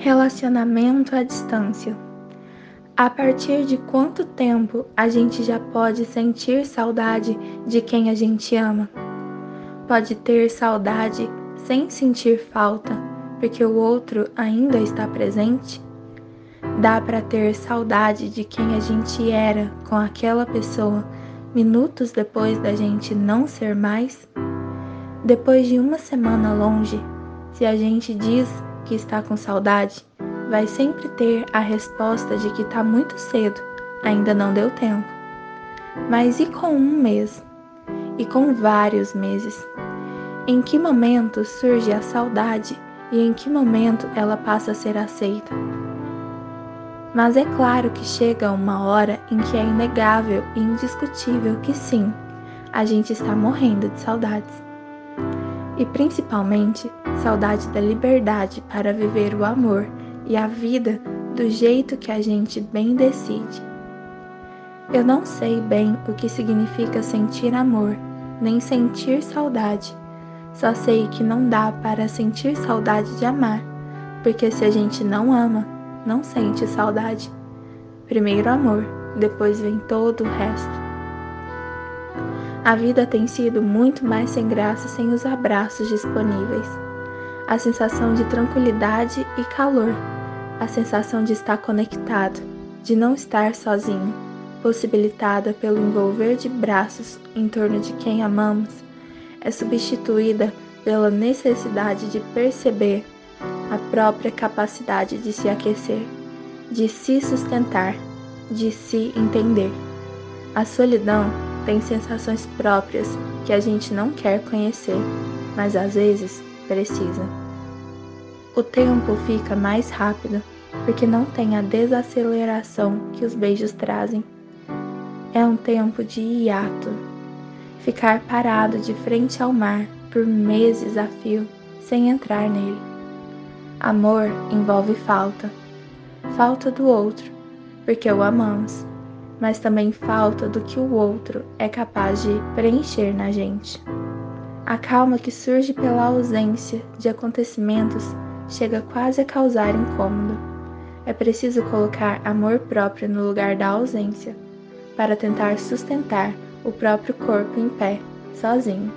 Relacionamento à distância. A partir de quanto tempo a gente já pode sentir saudade de quem a gente ama? Pode ter saudade sem sentir falta, porque o outro ainda está presente? Dá para ter saudade de quem a gente era com aquela pessoa minutos depois da gente não ser mais? Depois de uma semana longe, se a gente diz que está com saudade, vai sempre ter a resposta de que está muito cedo, ainda não deu tempo. Mas e com um mês? E com vários meses? Em que momento surge a saudade e em que momento ela passa a ser aceita? Mas é claro que chega uma hora em que é inegável e indiscutível que sim, a gente está morrendo de saudades e principalmente saudade da liberdade para viver o amor e a vida do jeito que a gente bem decide. Eu não sei bem o que significa sentir amor, nem sentir saudade. Só sei que não dá para sentir saudade de amar, porque se a gente não ama, não sente saudade. Primeiro amor, depois vem todo o resto. A vida tem sido muito mais sem graça sem os abraços disponíveis. A sensação de tranquilidade e calor, a sensação de estar conectado, de não estar sozinho, possibilitada pelo envolver de braços em torno de quem amamos, é substituída pela necessidade de perceber a própria capacidade de se aquecer, de se sustentar, de se entender. A solidão tem sensações próprias que a gente não quer conhecer, mas às vezes precisa. O tempo fica mais rápido porque não tem a desaceleração que os beijos trazem. É um tempo de hiato, ficar parado de frente ao mar por meses a fio sem entrar nele. Amor envolve falta, falta do outro, porque o amamos mas também falta do que o outro é capaz de preencher na gente. A calma que surge pela ausência de acontecimentos chega quase a causar incômodo. É preciso colocar amor próprio no lugar da ausência, para tentar sustentar o próprio corpo em pé, sozinho.